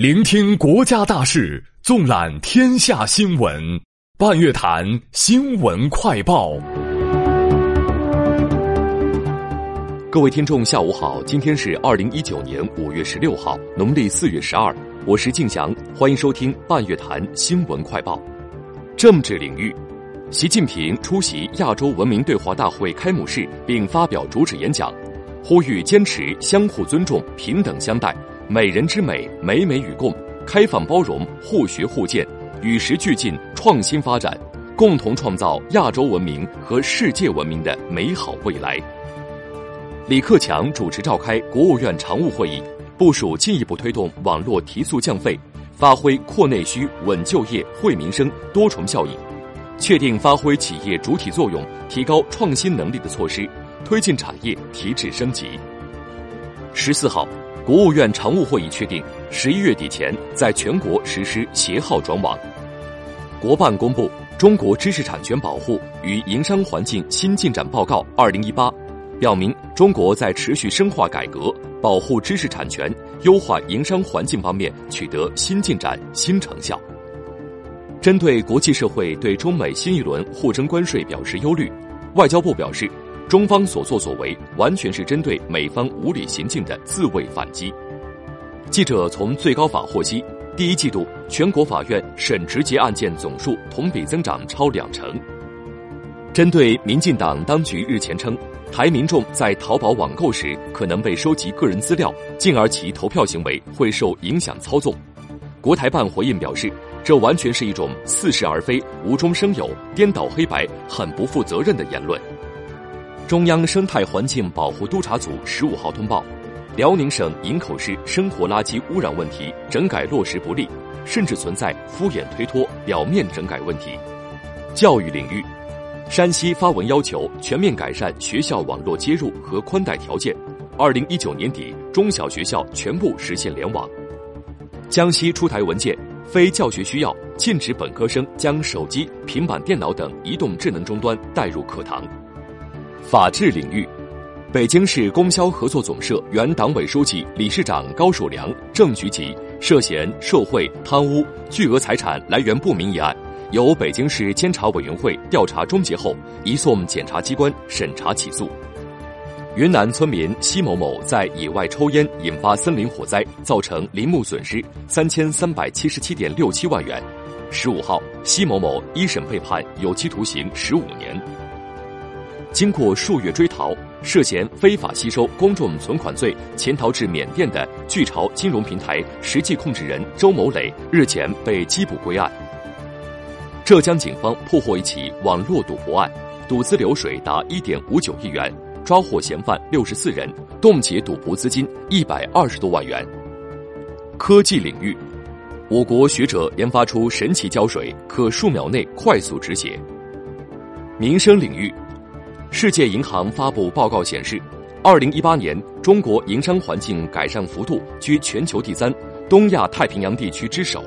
聆听国家大事，纵览天下新闻。半月谈新闻快报。各位听众，下午好，今天是二零一九年五月十六号，农历四月十二，我是敬翔，欢迎收听半月谈新闻快报。政治领域，习近平出席亚洲文明对话大会开幕式并发表主旨演讲，呼吁坚持相互尊重、平等相待。美人之美，美美与共，开放包容，互学互鉴，与时俱进，创新发展，共同创造亚洲文明和世界文明的美好未来。李克强主持召开国务院常务会议，部署进一步推动网络提速降费，发挥扩内需、稳就业、惠民生多重效应，确定发挥企业主体作用、提高创新能力的措施，推进产业提质升级。十四号。国务院常务会议确定，十一月底前在全国实施携号转网。国办公布《中国知识产权保护与营商环境新进展报告（二零一八）》，表明中国在持续深化改革、保护知识产权、优化营商环境方面取得新进展、新成效。针对国际社会对中美新一轮互征关税表示忧虑，外交部表示。中方所作所为完全是针对美方无理行径的自卫反击。记者从最高法获悉，第一季度全国法院审直结案件总数同比增长超两成。针对民进党当局日前称，台民众在淘宝网购时可能被收集个人资料，进而其投票行为会受影响操纵，国台办回应表示，这完全是一种似是而非、无中生有、颠倒黑白、很不负责任的言论。中央生态环境保护督察组十五号通报，辽宁省营口市生活垃圾污染问题整改落实不力，甚至存在敷衍推脱、表面整改问题。教育领域，山西发文要求全面改善学校网络接入和宽带条件，二零一九年底中小学校全部实现联网。江西出台文件，非教学需要禁止本科生将手机、平板电脑等移动智能终端带入课堂。法治领域，北京市供销合作总社原党委书记、理事长高守良正局级涉嫌受贿、贪污、巨额财产来源不明一案，由北京市监察委员会调查终结后，移送检察机关审查起诉。云南村民奚某某在野外抽烟引发森林火灾，造成林木损失三千三百七十七点六七万元。十五号，奚某某一审被判有期徒刑十五年。经过数月追逃，涉嫌非法吸收公众存款罪潜逃至缅甸的巨潮金融平台实际控制人周某磊日前被缉捕归案。浙江警方破获一起网络赌博案，赌资流水达一点五九亿元，抓获嫌犯六十四人，冻结赌博资金一百二十多万元。科技领域，我国学者研发出神奇胶水，可数秒内快速止血。民生领域。世界银行发布报告显示，二零一八年中国营商环境改善幅度居全球第三，东亚太平洋地区之首。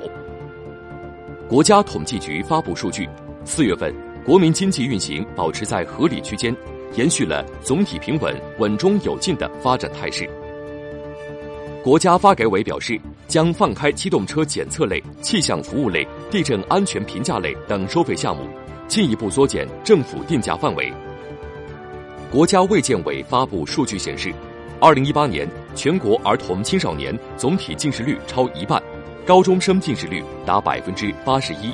国家统计局发布数据，四月份国民经济运行保持在合理区间，延续了总体平稳、稳中有进的发展态势。国家发改委表示，将放开机动车检测类、气象服务类、地震安全评价类等收费项目，进一步缩减政府定价范围。国家卫健委发布数据显示，二零一八年全国儿童青少年总体近视率超一半，高中生近视率达百分之八十一。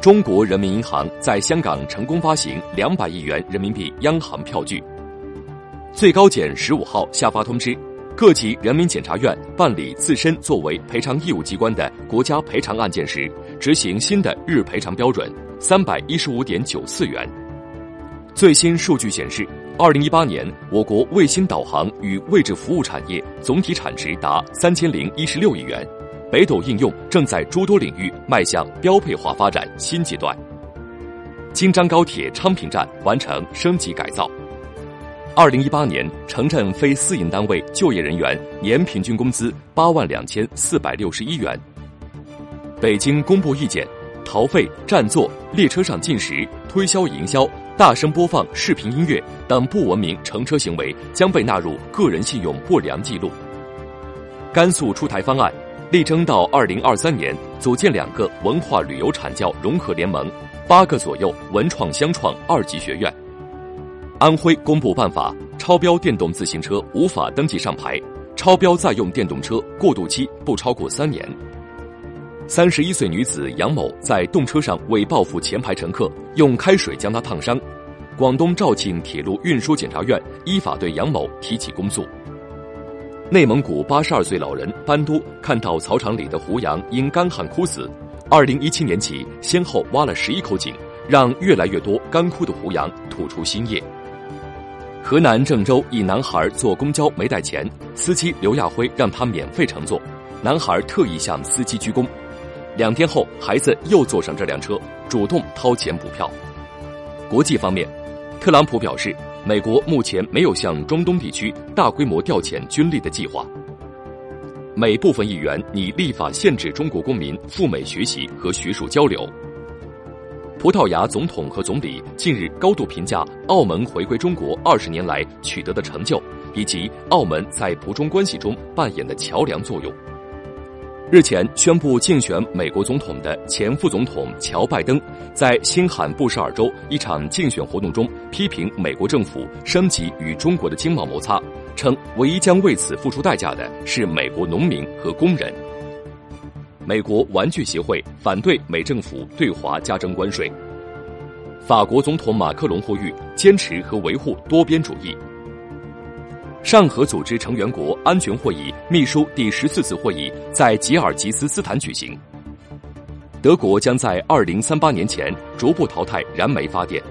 中国人民银行在香港成功发行两百亿元人民币央行票据。最高检十五号下发通知，各级人民检察院办理自身作为赔偿义务机关的国家赔偿案件时，执行新的日赔偿标准三百一十五点九四元。最新数据显示，二零一八年我国卫星导航与位置服务产业总体产值达三千零一十六亿元，北斗应用正在诸多领域迈向标配化发展新阶段。京张高铁昌平站完成升级改造。二零一八年城镇非私营单位就业人员年平均工资八万两千四百六十一元。北京公布意见，逃费、占座、列车上进食、推销营销。大声播放视频音乐等不文明乘车行为将被纳入个人信用不良记录。甘肃出台方案，力争到二零二三年组建两个文化旅游产教融合联盟，八个左右文创相创二级学院。安徽公布办法，超标电动自行车无法登记上牌，超标在用电动车过渡期不超过三年。三十一岁女子杨某在动车上为报复前排乘客，用开水将他烫伤。广东肇庆铁路运输检察院依法对杨某提起公诉。内蒙古八十二岁老人班都看到草场里的胡杨因干旱枯死，二零一七年起先后挖了十一口井，让越来越多干枯的胡杨吐出新叶。河南郑州一男孩坐公交没带钱，司机刘亚辉让他免费乘坐，男孩特意向司机鞠躬。两天后，孩子又坐上这辆车，主动掏钱补票。国际方面，特朗普表示，美国目前没有向中东地区大规模调遣军力的计划。美部分议员拟立法限制中国公民赴美学习和学术交流。葡萄牙总统和总理近日高度评价澳门回归中国二十年来取得的成就，以及澳门在葡中关系中扮演的桥梁作用。日前宣布竞选美国总统的前副总统乔·拜登，在新罕布什尔州一场竞选活动中批评美国政府升级与中国的经贸摩擦，称唯一将为此付出代价的是美国农民和工人。美国玩具协会反对美政府对华加征关税。法国总统马克龙呼吁坚持和维护多边主义。上合组织成员国安全会议秘书第十四次会议在吉尔吉斯斯坦举行。德国将在二零三八年前逐步淘汰燃煤发电。